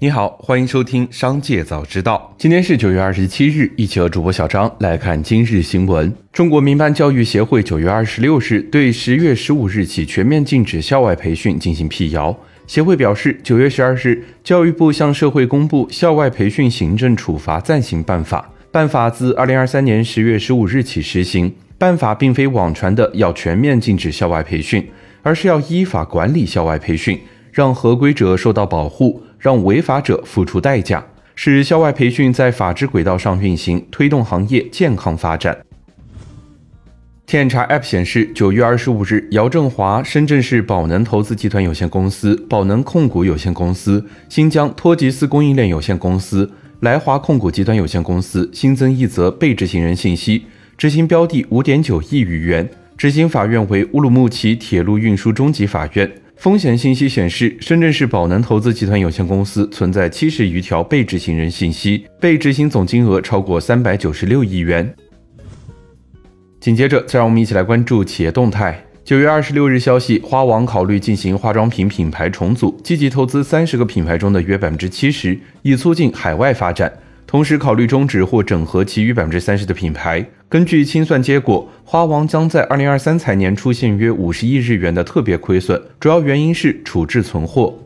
你好，欢迎收听《商界早知道》。今天是九月二十七日，一起和主播小张来看今日新闻。中国民办教育协会九月二十六日对十月十五日起全面禁止校外培训进行辟谣。协会表示，九月十二日，教育部向社会公布《校外培训行政处罚暂行办法》，办法自二零二三年十月十五日起实行。办法并非网传的要全面禁止校外培训，而是要依法管理校外培训，让合规者受到保护。让违法者付出代价，使校外培训在法治轨道上运行，推动行业健康发展。天眼查 App 显示，九月二十五日，姚振华深圳市宝能投资集团有限公司、宝能控股有限公司、新疆托吉斯供应链有限公司、来华控股集团有限公司新增一则被执行人信息，执行标的五点九亿余元，执行法院为乌鲁木齐铁路运输中级法院。风险信息显示，深圳市宝能投资集团有限公司存在七十余条被执行人信息，被执行总金额超过三百九十六亿元。紧接着，再让我们一起来关注企业动态。九月二十六日消息，花王考虑进行化妆品品牌重组，积极投资三十个品牌中的约百分之七十，以促进海外发展。同时考虑终止或整合其余百分之三十的品牌。根据清算结果，花王将在二零二三财年出现约五十亿日元的特别亏损，主要原因是处置存货。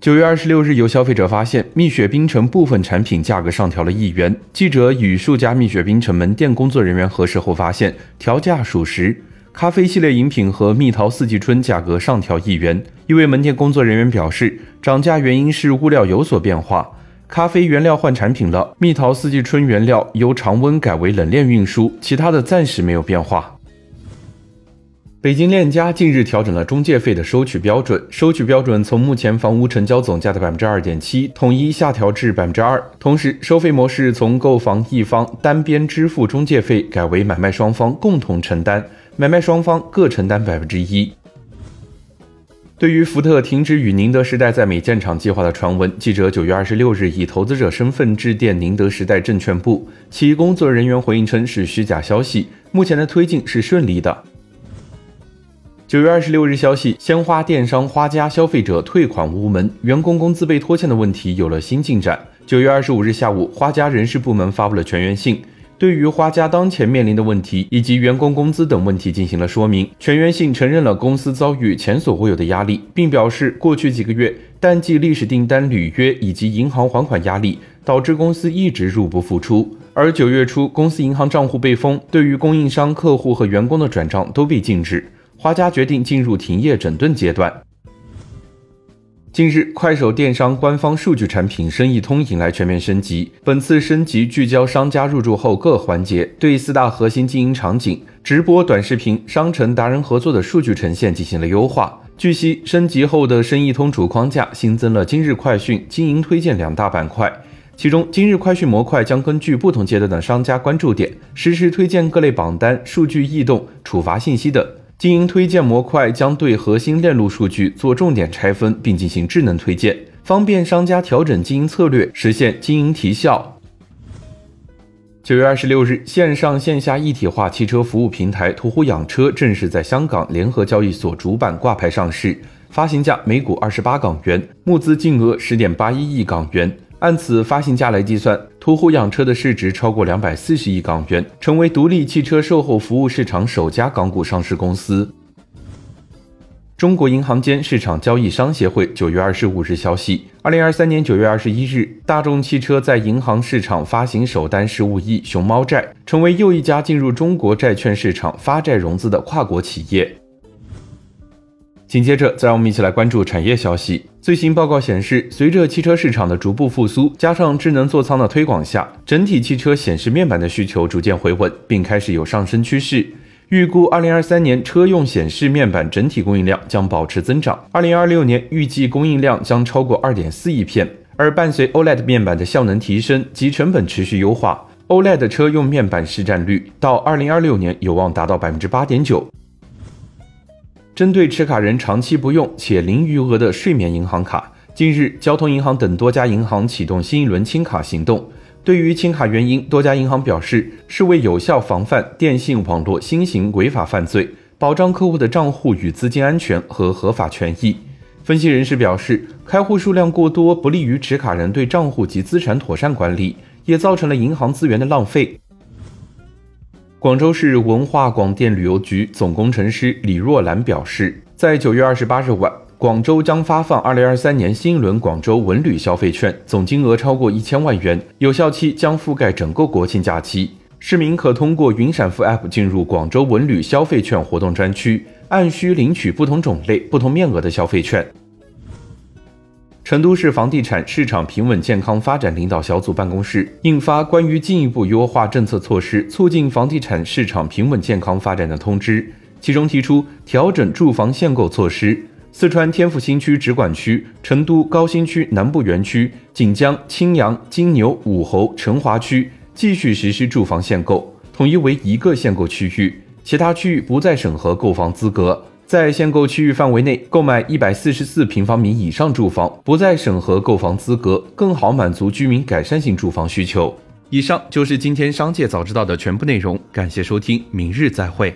九月二十六日，有消费者发现蜜雪冰城部分产品价格上调了一元。记者与数家蜜雪冰城门店工作人员核实后发现，调价属实。咖啡系列饮品和蜜桃四季春价格上调一元。一位门店工作人员表示，涨价原因是物料有所变化。咖啡原料换产品了，蜜桃四季春原料由常温改为冷链运输，其他的暂时没有变化。北京链家近日调整了中介费的收取标准，收取标准从目前房屋成交总价的百分之二点七统一下调至百分之二，同时收费模式从购房一方单边支付中介费改为买卖双方共同承担，买卖双方各承担百分之一。对于福特停止与宁德时代在美建厂计划的传闻，记者九月二十六日以投资者身份致电宁德时代证券部，其工作人员回应称是虚假消息，目前的推进是顺利的。九月二十六日消息，鲜花电商花家消费者退款无门，员工工资被拖欠的问题有了新进展。九月二十五日下午，花家人事部门发布了全员信。对于花家当前面临的问题以及员工工资等问题进行了说明，全员信承认了公司遭遇前所未有的压力，并表示过去几个月淡季历史订单履约以及银行还款压力，导致公司一直入不敷出。而九月初，公司银行账户被封，对于供应商、客户和员工的转账都被禁止，花家决定进入停业整顿阶段。近日，快手电商官方数据产品生意通迎来全面升级。本次升级聚焦商家入驻后各环节，对四大核心经营场景——直播、短视频、商城、达人合作的数据呈现进行了优化。据悉，升级后的生意通主框架新增了今日快讯、经营推荐两大板块，其中今日快讯模块将根据不同阶段的商家关注点，实时推荐各类榜单、数据异动、处罚信息等。经营推荐模块将对核心链路数据做重点拆分，并进行智能推荐，方便商家调整经营策略，实现经营提效。九月二十六日，线上线下一体化汽车服务平台途虎养车正式在香港联合交易所主板挂牌上市，发行价每股二十八港元，募资金额十点八一亿港元。按此发行价来计算，途虎养车的市值超过两百四十亿港元，成为独立汽车售后服务市场首家港股上市公司。中国银行间市场交易商协会九月二十五日消息，二零二三年九月二十一日，大众汽车在银行市场发行首单十五亿熊猫债，成为又一家进入中国债券市场发债融资的跨国企业。紧接着，再让我们一起来关注产业消息。最新报告显示，随着汽车市场的逐步复苏，加上智能座舱的推广下，整体汽车显示面板的需求逐渐回稳，并开始有上升趋势。预估二零二三年车用显示面板整体供应量将保持增长，二零二六年预计供应量将超过二点四亿片。而伴随 OLED 面板的效能提升及成本持续优化，OLED 车用面板市占率到二零二六年有望达到百分之八点九。针对持卡人长期不用且零余额的睡眠银行卡，近日，交通银行等多家银行启动新一轮清卡行动。对于清卡原因，多家银行表示是为有效防范电信网络新型违法犯罪，保障客户的账户与资金安全和合法权益。分析人士表示，开户数量过多不利于持卡人对账户及资产妥善管理，也造成了银行资源的浪费。广州市文化广电旅游局总工程师李若兰表示，在九月二十八日晚，广州将发放二零二三年新一轮广州文旅消费券，总金额超过一千万元，有效期将覆盖整个国庆假期。市民可通过云闪付 App 进入广州文旅消费券活动专区。按需领取不同种类、不同面额的消费券。成都市房地产市场平稳健康发展领导小组办公室印发关于进一步优化政策措施，促进房地产市场平稳健康发展的通知，其中提出调整住房限购措施。四川天府新区直管区、成都高新区南部园区、锦江、青羊、金牛、武侯、成华区继续实施住房限购，统一为一个限购区域。其他区域不再审核购房资格，在限购区域范围内购买一百四十四平方米以上住房不再审核购房资格，更好满足居民改善性住房需求。以上就是今天商界早知道的全部内容，感谢收听，明日再会。